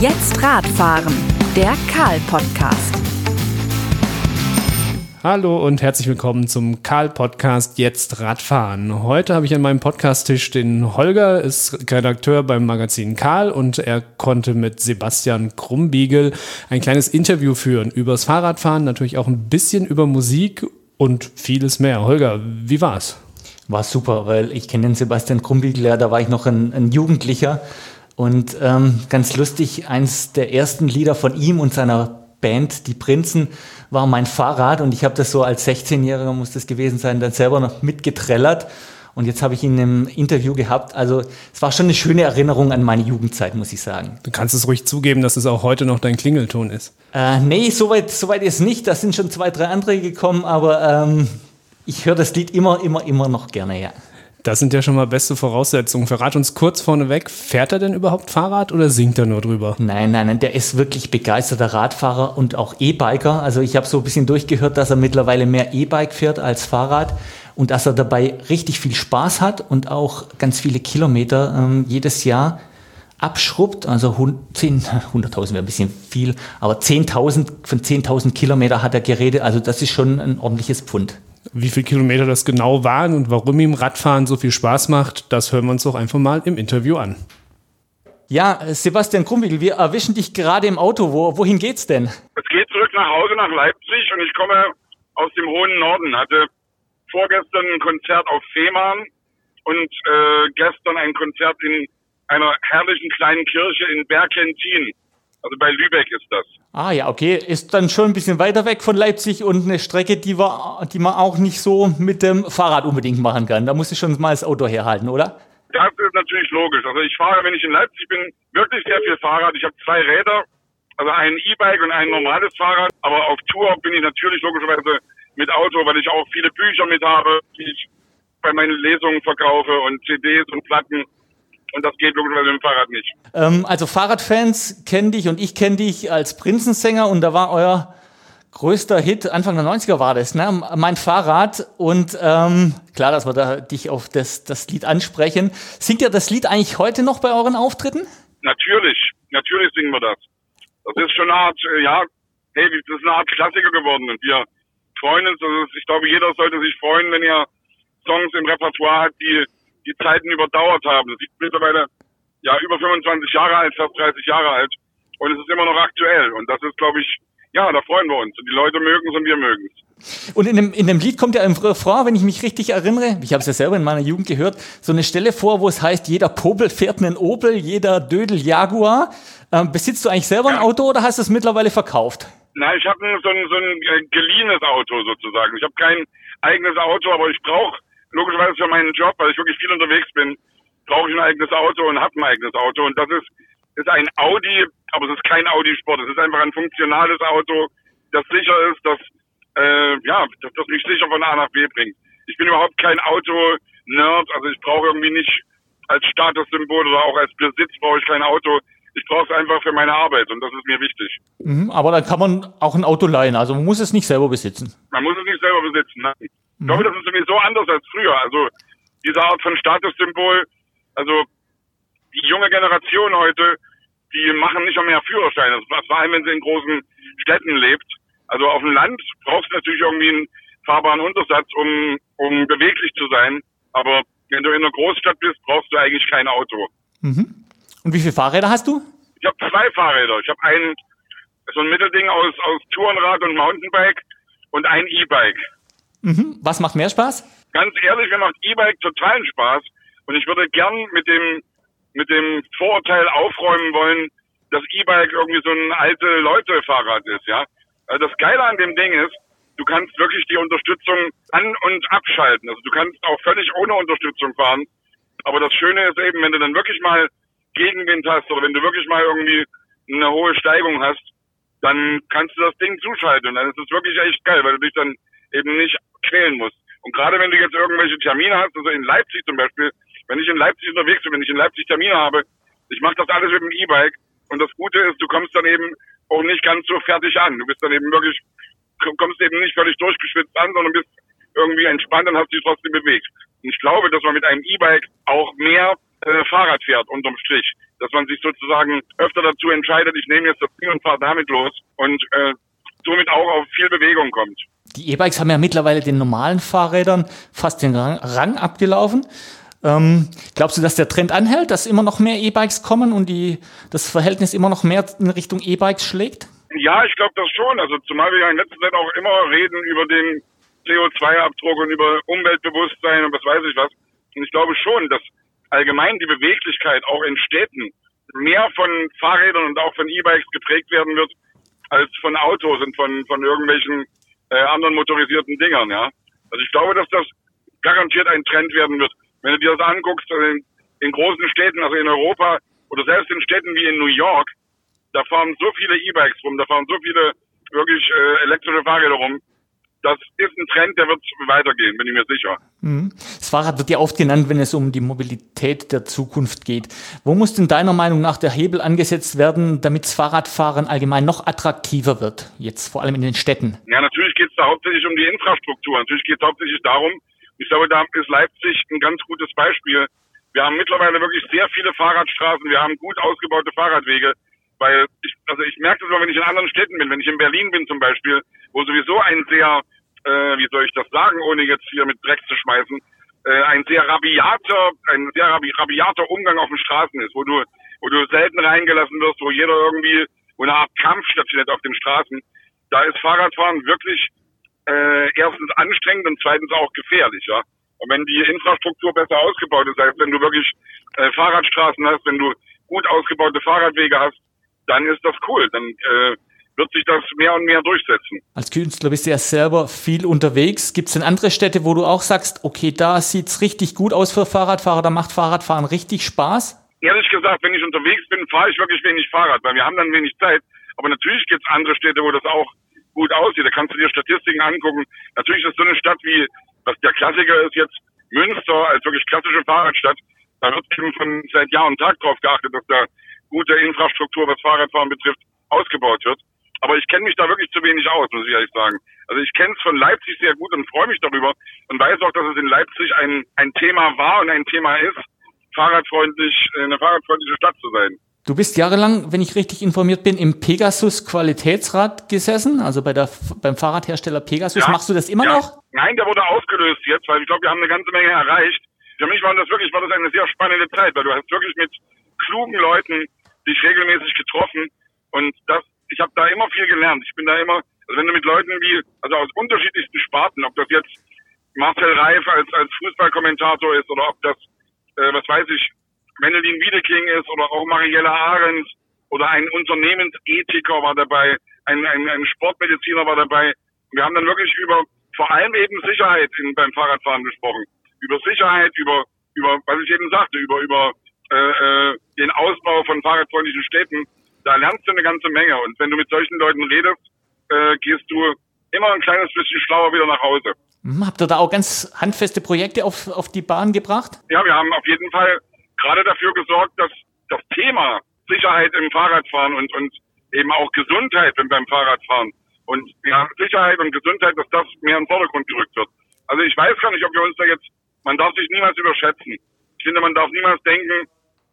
Jetzt Radfahren, der Karl-Podcast. Hallo und herzlich willkommen zum Karl-Podcast Jetzt Radfahren. Heute habe ich an meinem Podcast-Tisch den Holger, ist Redakteur beim Magazin Karl und er konnte mit Sebastian Krumbiegel ein kleines Interview führen übers Fahrradfahren, natürlich auch ein bisschen über Musik und vieles mehr. Holger, wie war's? War super, weil ich kenne den Sebastian Krumbiegel, ja, da war ich noch ein, ein Jugendlicher und ähm, ganz lustig, eins der ersten Lieder von ihm und seiner Band, die Prinzen, war mein Fahrrad und ich habe das so als 16-Jähriger, muss das gewesen sein, dann selber noch mitgetrellert. Und jetzt habe ich ihn im Interview gehabt. Also es war schon eine schöne Erinnerung an meine Jugendzeit, muss ich sagen. Du kannst es ruhig zugeben, dass es auch heute noch dein Klingelton ist. Äh, nee, soweit so weit ist nicht. Da sind schon zwei, drei andere gekommen, aber ähm, ich höre das Lied immer, immer, immer noch gerne, ja. Das sind ja schon mal beste Voraussetzungen. Verrat uns kurz vorneweg, fährt er denn überhaupt Fahrrad oder singt er nur drüber? Nein, nein, nein, der ist wirklich begeisterter Radfahrer und auch E-Biker. Also ich habe so ein bisschen durchgehört, dass er mittlerweile mehr E-Bike fährt als Fahrrad und dass er dabei richtig viel Spaß hat und auch ganz viele Kilometer ähm, jedes Jahr abschrubbt. Also 100.000 wäre ein bisschen viel, aber 10.000 von 10.000 Kilometer hat er geredet. Also das ist schon ein ordentliches Pfund. Wie viele Kilometer das genau waren und warum ihm Radfahren so viel Spaß macht, das hören wir uns doch einfach mal im Interview an. Ja, Sebastian Krumwigel, wir erwischen dich gerade im Auto. Wo, wohin geht's denn? Es geht zurück nach Hause nach Leipzig und ich komme aus dem hohen Norden. Hatte vorgestern ein Konzert auf Fehmarn und äh, gestern ein Konzert in einer herrlichen kleinen Kirche in Bergentin. Also bei Lübeck ist das. Ah ja, okay. Ist dann schon ein bisschen weiter weg von Leipzig und eine Strecke, die, wir, die man auch nicht so mit dem Fahrrad unbedingt machen kann. Da muss ich schon mal das Auto herhalten, oder? Das ist natürlich logisch. Also ich fahre, wenn ich in Leipzig bin, wirklich sehr viel Fahrrad. Ich habe zwei Räder, also ein E-Bike und ein normales Fahrrad. Aber auf Tour bin ich natürlich logischerweise mit Auto, weil ich auch viele Bücher mit habe, die ich bei meinen Lesungen verkaufe und CDs und Platten. Und das geht logischerweise mit dem Fahrrad nicht. Ähm, also Fahrradfans kennen dich und ich kenne dich als Prinzensänger und da war euer größter Hit Anfang der 90er war das, ne? Mein Fahrrad und ähm, klar, dass wir da dich auf das, das Lied ansprechen. Singt ihr das Lied eigentlich heute noch bei euren Auftritten? Natürlich, natürlich singen wir das. Das ist schon eine Art, äh, ja, hey, das ist eine Art Klassiker geworden und wir freuen uns. Also ich glaube, jeder sollte sich freuen, wenn er Songs im Repertoire hat, die die Zeiten überdauert haben. Das ist mittlerweile ja über 25 Jahre alt, fast 30 Jahre alt und es ist immer noch aktuell. Und das ist, glaube ich, ja, da freuen wir uns. Und die Leute mögen es und wir mögen es. Und in dem, in dem Lied kommt ja im Refrain, wenn ich mich richtig erinnere, ich habe es ja selber in meiner Jugend gehört, so eine Stelle vor, wo es heißt, jeder Popel fährt einen Opel, jeder Dödel Jaguar. Ähm, besitzt du eigentlich selber ja. ein Auto oder hast du es mittlerweile verkauft? Nein, ich habe so ein, so ein geliehenes Auto sozusagen. Ich habe kein eigenes Auto, aber ich brauche logischerweise für meinen Job, weil ich wirklich viel unterwegs bin, brauche ich ein eigenes Auto und habe ein eigenes Auto. Und das ist, ist ein Audi, aber es ist kein Audi Sport. Es ist einfach ein funktionales Auto, das sicher ist, das, äh, ja, das, das mich sicher von A nach B bringt. Ich bin überhaupt kein Auto-Nerd, also ich brauche irgendwie nicht als Statussymbol oder auch als Besitz brauche ich kein Auto. Ich brauche es einfach für meine Arbeit und das ist mir wichtig. Mhm, aber dann kann man auch ein Auto leihen, also man muss es nicht selber besitzen. Man muss es nicht selber besitzen, nein. Ich glaube, das ist sowieso anders als früher. Also diese Art von Statussymbol, also die junge Generation heute, die machen nicht mehr Führerscheine, vor allem wenn sie in großen Städten lebt. Also auf dem Land brauchst du natürlich irgendwie einen fahrbaren Untersatz, um, um beweglich zu sein. Aber wenn du in einer Großstadt bist, brauchst du eigentlich kein Auto. Mhm. Und wie viele Fahrräder hast du? Ich habe zwei Fahrräder. Ich habe ein so ein Mittelding aus, aus Tourenrad und Mountainbike und ein E-Bike. Mhm. Was macht mehr Spaß? Ganz ehrlich, mir macht E-Bike totalen Spaß. Und ich würde gern mit dem, mit dem Vorurteil aufräumen wollen, dass E-Bike irgendwie so ein alte Leute-Fahrrad ist, ja. Also das Geile an dem Ding ist, du kannst wirklich die Unterstützung an- und abschalten. Also du kannst auch völlig ohne Unterstützung fahren. Aber das Schöne ist eben, wenn du dann wirklich mal Gegenwind hast oder wenn du wirklich mal irgendwie eine hohe Steigung hast, dann kannst du das Ding zuschalten. Und dann ist es wirklich echt geil, weil du dich dann eben nicht quälen musst. Und gerade wenn du jetzt irgendwelche Termine hast, also in Leipzig zum Beispiel, wenn ich in Leipzig unterwegs bin, wenn ich in Leipzig Termine habe, ich mache das alles mit dem E-Bike und das Gute ist, du kommst dann eben auch nicht ganz so fertig an. Du bist dann eben wirklich, kommst eben nicht völlig durchgeschwitzt an, sondern bist irgendwie entspannt und hast dich trotzdem bewegt. Und ich glaube, dass man mit einem E-Bike auch mehr äh, Fahrrad fährt, unterm Strich. Dass man sich sozusagen öfter dazu entscheidet, ich nehme jetzt das Ding und fahre damit los und äh, somit auch auf viel Bewegung kommt. Die E-Bikes haben ja mittlerweile den normalen Fahrrädern fast den Rang, Rang abgelaufen. Ähm, glaubst du, dass der Trend anhält, dass immer noch mehr E-Bikes kommen und die, das Verhältnis immer noch mehr in Richtung E-Bikes schlägt? Ja, ich glaube das schon. Also zumal wir ja in letzter Zeit auch immer reden über den CO2-Abdruck und über Umweltbewusstsein und was weiß ich was. Und ich glaube schon, dass allgemein die Beweglichkeit auch in Städten mehr von Fahrrädern und auch von E-Bikes geprägt werden wird als von Autos und von, von irgendwelchen äh, anderen motorisierten Dingern, ja. Also ich glaube, dass das garantiert ein Trend werden wird. Wenn du dir das anguckst, also in, in großen Städten, also in Europa oder selbst in Städten wie in New York, da fahren so viele E-Bikes rum, da fahren so viele wirklich äh, elektrische Fahrräder rum, das ist ein Trend, der wird weitergehen, bin ich mir sicher. Mhm. Das Fahrrad wird ja oft genannt, wenn es um die Mobilität der Zukunft geht. Wo muss denn deiner Meinung nach der Hebel angesetzt werden, damit das Fahrradfahren allgemein noch attraktiver wird, jetzt vor allem in den Städten? Ja, natürlich geht es da hauptsächlich um die Infrastruktur. Natürlich geht es hauptsächlich darum, ich glaube, da ist Leipzig ein ganz gutes Beispiel. Wir haben mittlerweile wirklich sehr viele Fahrradstraßen, wir haben gut ausgebaute Fahrradwege. Weil ich, also ich merke das immer, wenn ich in anderen Städten bin, wenn ich in Berlin bin zum Beispiel, wo sowieso ein sehr, äh, wie soll ich das sagen, ohne jetzt hier mit Dreck zu schmeißen, äh, ein sehr rabiater, ein sehr rabi rabiater Umgang auf den Straßen ist, wo du, wo du selten reingelassen wirst, wo jeder irgendwie, wo eine Art Kampf stattfindet auf den Straßen. Da ist Fahrradfahren wirklich äh, erstens anstrengend und zweitens auch gefährlich, ja. Und wenn die Infrastruktur besser ausgebaut ist, heißt, wenn du wirklich äh, Fahrradstraßen hast, wenn du gut ausgebaute Fahrradwege hast, dann ist das cool. Dann äh, wird sich das mehr und mehr durchsetzen. Als Künstler bist du ja selber viel unterwegs. Gibt es denn andere Städte, wo du auch sagst, okay, da sieht es richtig gut aus für Fahrradfahrer, da macht Fahrradfahren richtig Spaß? Ehrlich gesagt, wenn ich unterwegs bin, fahre ich wirklich wenig Fahrrad, weil wir haben dann wenig Zeit. Aber natürlich gibt es andere Städte, wo das auch gut aussieht. Da kannst du dir Statistiken angucken. Natürlich ist so eine Stadt wie, was der Klassiker ist jetzt, Münster als wirklich klassische Fahrradstadt. Da wird eben von seit Jahr und Tag drauf geachtet, dass da gute Infrastruktur, was Fahrradfahren betrifft, ausgebaut wird. Aber ich kenne mich da wirklich zu wenig aus, muss ich ehrlich sagen. Also ich kenne es von Leipzig sehr gut und freue mich darüber und weiß auch, dass es in Leipzig ein, ein Thema war und ein Thema ist, fahrradfreundlich, eine fahrradfreundliche Stadt zu sein. Du bist jahrelang, wenn ich richtig informiert bin, im Pegasus Qualitätsrat gesessen, also bei der, beim Fahrradhersteller Pegasus. Ja, Machst du das immer ja. noch? Nein, der wurde aufgelöst jetzt, weil ich glaube, wir haben eine ganze Menge erreicht. Für mich war das wirklich, war das eine sehr spannende Zeit, weil du hast wirklich mit klugen Leuten dich regelmäßig getroffen und das, ich habe da immer viel gelernt. Ich bin da immer, also wenn du mit Leuten wie, also aus unterschiedlichsten Sparten, ob das jetzt Marcel Reif als, als Fußballkommentator ist oder ob das, äh, was weiß ich, Mendelin Wiedeking ist oder auch Mariella Ahrens oder ein Unternehmensethiker war dabei, ein, ein, ein Sportmediziner war dabei. Wir haben dann wirklich über vor allem eben Sicherheit in, beim Fahrradfahren gesprochen. Über Sicherheit, über, über, was ich eben sagte, über, über äh, äh, den Ausbau von fahrradfreundlichen Städten. Da lernst du eine ganze Menge. Und wenn du mit solchen Leuten redest, äh, gehst du immer ein kleines bisschen schlauer wieder nach Hause. Hm, habt ihr da auch ganz handfeste Projekte auf, auf die Bahn gebracht? Ja, wir haben auf jeden Fall gerade dafür gesorgt, dass das Thema Sicherheit im Fahrradfahren und, und eben auch Gesundheit beim Fahrradfahren und ja, Sicherheit und Gesundheit, dass das mehr in den Vordergrund gerückt wird. Also ich weiß gar nicht, ob wir uns da jetzt, man darf sich niemals überschätzen. Ich finde, man darf niemals denken,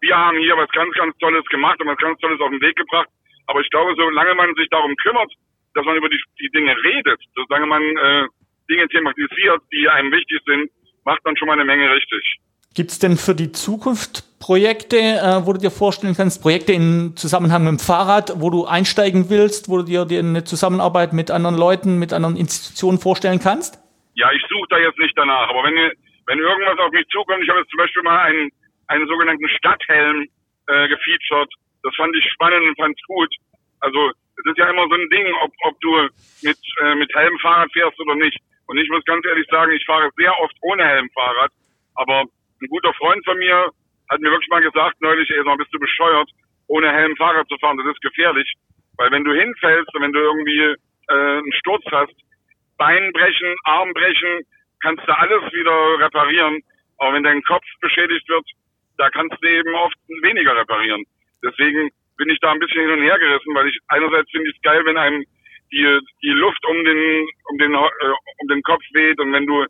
wir haben hier was ganz, ganz Tolles gemacht und was ganz Tolles auf den Weg gebracht. Aber ich glaube, solange man sich darum kümmert, dass man über die, die Dinge redet, solange man äh, Dinge thematisiert, die einem wichtig sind, macht man schon mal eine Menge richtig. Gibt es denn für die Zukunft Projekte, äh, wo du dir vorstellen kannst, Projekte in Zusammenhang mit dem Fahrrad, wo du einsteigen willst, wo du dir, dir eine Zusammenarbeit mit anderen Leuten, mit anderen Institutionen vorstellen kannst? Ja, ich suche da jetzt nicht danach, aber wenn, wenn irgendwas auf mich zukommt, ich habe jetzt zum Beispiel mal einen, einen sogenannten Stadthelm äh, gefeatured, das fand ich spannend und fand es gut. Also es ist ja immer so ein Ding, ob, ob du mit, äh, mit Helm Fahrrad fährst oder nicht. Und ich muss ganz ehrlich sagen, ich fahre sehr oft ohne Helm Fahrrad, aber ein guter Freund von mir hat mir wirklich mal gesagt neulich, ey, bist du bescheuert, ohne Helm Fahrrad zu fahren, das ist gefährlich. Weil wenn du hinfällst und wenn du irgendwie äh, einen Sturz hast, Bein brechen, Arm brechen, kannst du alles wieder reparieren. Aber wenn dein Kopf beschädigt wird, da kannst du eben oft weniger reparieren. Deswegen bin ich da ein bisschen hin und her gerissen, weil ich einerseits finde ich es geil, wenn einem die, die Luft um den, um den, äh, um den Kopf weht und wenn du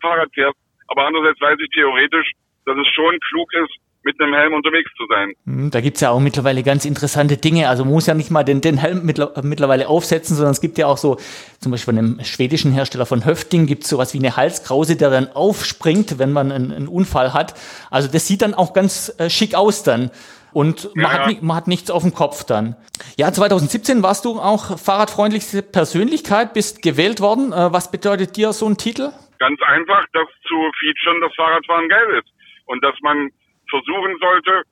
Fahrrad fährst, aber andererseits weiß ich theoretisch, dass dass es schon klug ist, mit einem Helm unterwegs zu sein. Hm, da gibt's ja auch mittlerweile ganz interessante Dinge. Also man muss ja nicht mal den, den Helm mittlerweile aufsetzen, sondern es gibt ja auch so, zum Beispiel von einem schwedischen Hersteller von Höfting gibt's sowas wie eine Halskrause, der dann aufspringt, wenn man einen, einen Unfall hat. Also das sieht dann auch ganz äh, schick aus dann. Und man, ja. hat, man hat nichts auf dem Kopf dann. Ja, 2017 warst du auch fahrradfreundlichste Persönlichkeit, bist gewählt worden. Äh, was bedeutet dir so ein Titel? Ganz einfach, dass zu featuren, dass Fahrradfahren geil ist. Und dass man versuchen sollte,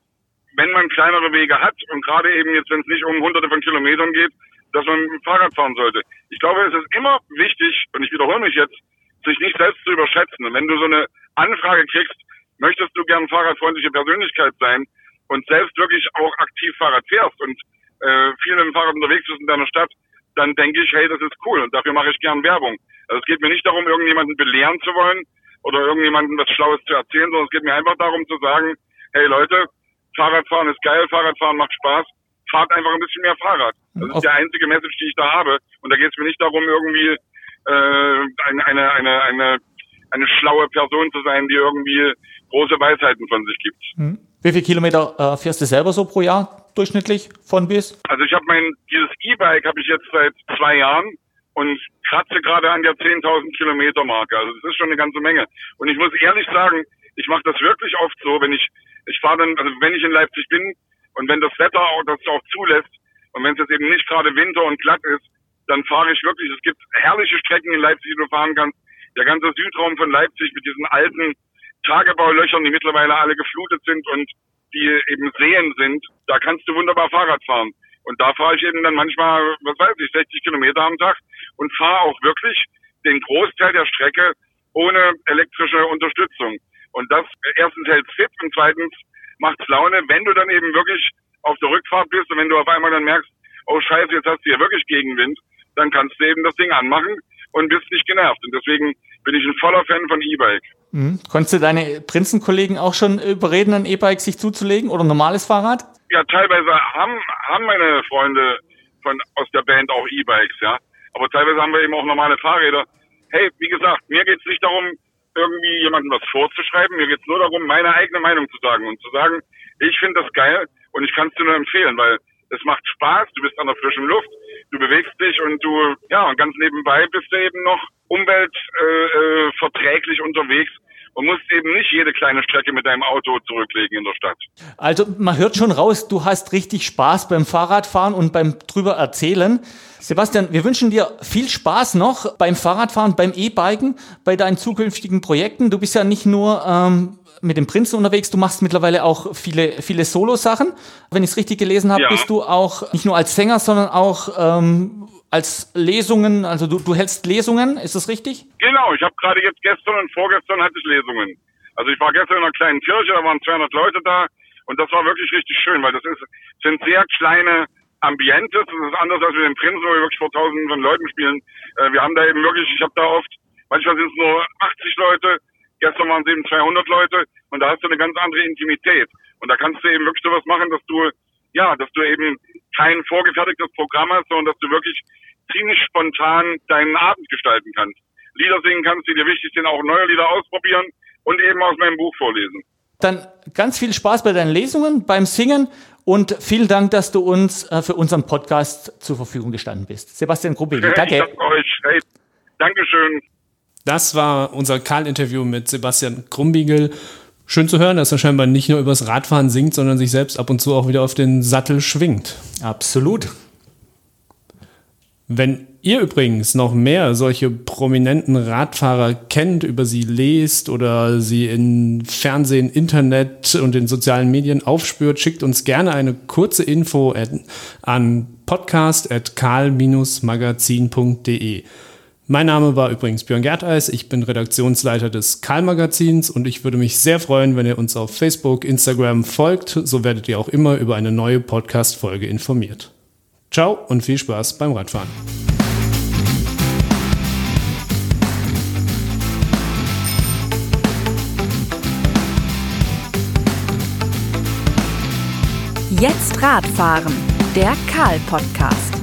wenn man kleinere Wege hat und gerade eben jetzt, wenn es nicht um hunderte von Kilometern geht, dass man Fahrrad fahren sollte. Ich glaube, es ist immer wichtig, und ich wiederhole mich jetzt, sich nicht selbst zu überschätzen. Und wenn du so eine Anfrage kriegst, möchtest du gern fahrradfreundliche Persönlichkeit sein und selbst wirklich auch aktiv Fahrrad fährst und äh, viel mit dem Fahrrad unterwegs bist in deiner Stadt, dann denke ich, hey, das ist cool und dafür mache ich gern Werbung. Also es geht mir nicht darum, irgendjemanden belehren zu wollen oder irgendjemanden was Schlaues zu erzählen, sondern es geht mir einfach darum zu sagen, hey Leute, Fahrradfahren ist geil, Fahrradfahren macht Spaß, fahrt einfach ein bisschen mehr Fahrrad. Das ist die einzige Message, die ich da habe. Und da geht es mir nicht darum, irgendwie äh, eine, eine, eine, eine, eine schlaue Person zu sein, die irgendwie große Weisheiten von sich gibt. Hm. Wie viele Kilometer äh, fährst du selber so pro Jahr durchschnittlich von bis? Also ich habe mein dieses E-Bike habe ich jetzt seit zwei Jahren und kratze gerade an der 10.000 Kilometer Marke. Also das ist schon eine ganze Menge. Und ich muss ehrlich sagen, ich mache das wirklich oft so, wenn ich, ich fahre dann, also wenn ich in Leipzig bin und wenn das Wetter auch das auch zulässt und wenn es jetzt eben nicht gerade Winter und glatt ist, dann fahre ich wirklich, es gibt herrliche Strecken in Leipzig, die du fahren kannst. Der ganze Südraum von Leipzig mit diesen alten Tagebaulöchern, die mittlerweile alle geflutet sind und die eben Seen sind, da kannst du wunderbar Fahrrad fahren. Und da fahre ich eben dann manchmal, was weiß ich, 60 Kilometer am Tag und fahre auch wirklich den Großteil der Strecke ohne elektrische Unterstützung. Und das erstens hält fit und zweitens macht Laune, wenn du dann eben wirklich auf der Rückfahrt bist und wenn du auf einmal dann merkst, oh scheiße, jetzt hast du hier wirklich Gegenwind, dann kannst du eben das Ding anmachen und bist nicht genervt. Und deswegen bin ich ein voller Fan von E-Bike. Mhm. Konntest du deine Prinzenkollegen auch schon überreden, ein E-Bike sich zuzulegen oder ein normales Fahrrad? Ja, teilweise haben, haben meine Freunde von, aus der Band auch E-Bikes, ja. Aber teilweise haben wir eben auch normale Fahrräder. Hey, wie gesagt, mir geht's nicht darum, irgendwie jemandem was vorzuschreiben. Mir geht's nur darum, meine eigene Meinung zu sagen und zu sagen, ich finde das geil und ich kann es dir nur empfehlen, weil es macht Spaß, du bist an der frischen Luft, du bewegst dich und du, ja, und ganz nebenbei bist du eben noch umweltverträglich äh, äh, unterwegs und musst eben nicht jede kleine Strecke mit deinem Auto zurücklegen in der Stadt. Also man hört schon raus, du hast richtig Spaß beim Fahrradfahren und beim drüber erzählen. Sebastian, wir wünschen dir viel Spaß noch beim Fahrradfahren, beim E-Biken, bei deinen zukünftigen Projekten. Du bist ja nicht nur ähm, mit dem Prinzen unterwegs, du machst mittlerweile auch viele, viele Solo-Sachen. Wenn ich es richtig gelesen habe, ja. bist du auch nicht nur als Sänger, sondern auch ähm, als Lesungen, also du, du hältst Lesungen, ist das richtig? Genau, ich habe gerade jetzt gestern und vorgestern hatte ich Lesungen. Also ich war gestern in einer kleinen Kirche, da waren 200 Leute da und das war wirklich richtig schön, weil das ist, sind sehr kleine Ambientes, das ist anders als mit dem Prinzen, wo wir wirklich vor tausenden von Leuten spielen. Äh, wir haben da eben wirklich, ich habe da oft, manchmal sind es nur 80 Leute, gestern waren es eben 200 Leute und da hast du eine ganz andere Intimität. Und da kannst du eben wirklich sowas machen, dass du, ja, dass du eben kein vorgefertigtes Programm hast, sondern dass du wirklich ziemlich spontan deinen Abend gestalten kannst. Lieder singen kannst, die dir wichtig sind, auch neue Lieder ausprobieren und eben aus meinem Buch vorlesen. Dann ganz viel Spaß bei deinen Lesungen, beim Singen und vielen Dank, dass du uns äh, für unseren Podcast zur Verfügung gestanden bist. Sebastian Grubbeli, danke. Ich danke euch. Hey, Dankeschön. Das war unser Karl-Interview mit Sebastian Krumbiegel. Schön zu hören, dass er scheinbar nicht nur übers Radfahren singt, sondern sich selbst ab und zu auch wieder auf den Sattel schwingt. Absolut. Wenn ihr übrigens noch mehr solche prominenten Radfahrer kennt, über sie lest oder sie in Fernsehen, Internet und den sozialen Medien aufspürt, schickt uns gerne eine kurze Info an podcast.karl-magazin.de. Mein Name war übrigens Björn Gerteis, ich bin Redaktionsleiter des Karl-Magazins und ich würde mich sehr freuen, wenn ihr uns auf Facebook, Instagram folgt, so werdet ihr auch immer über eine neue Podcast-Folge informiert. Ciao und viel Spaß beim Radfahren. Jetzt Radfahren, der Karl-Podcast.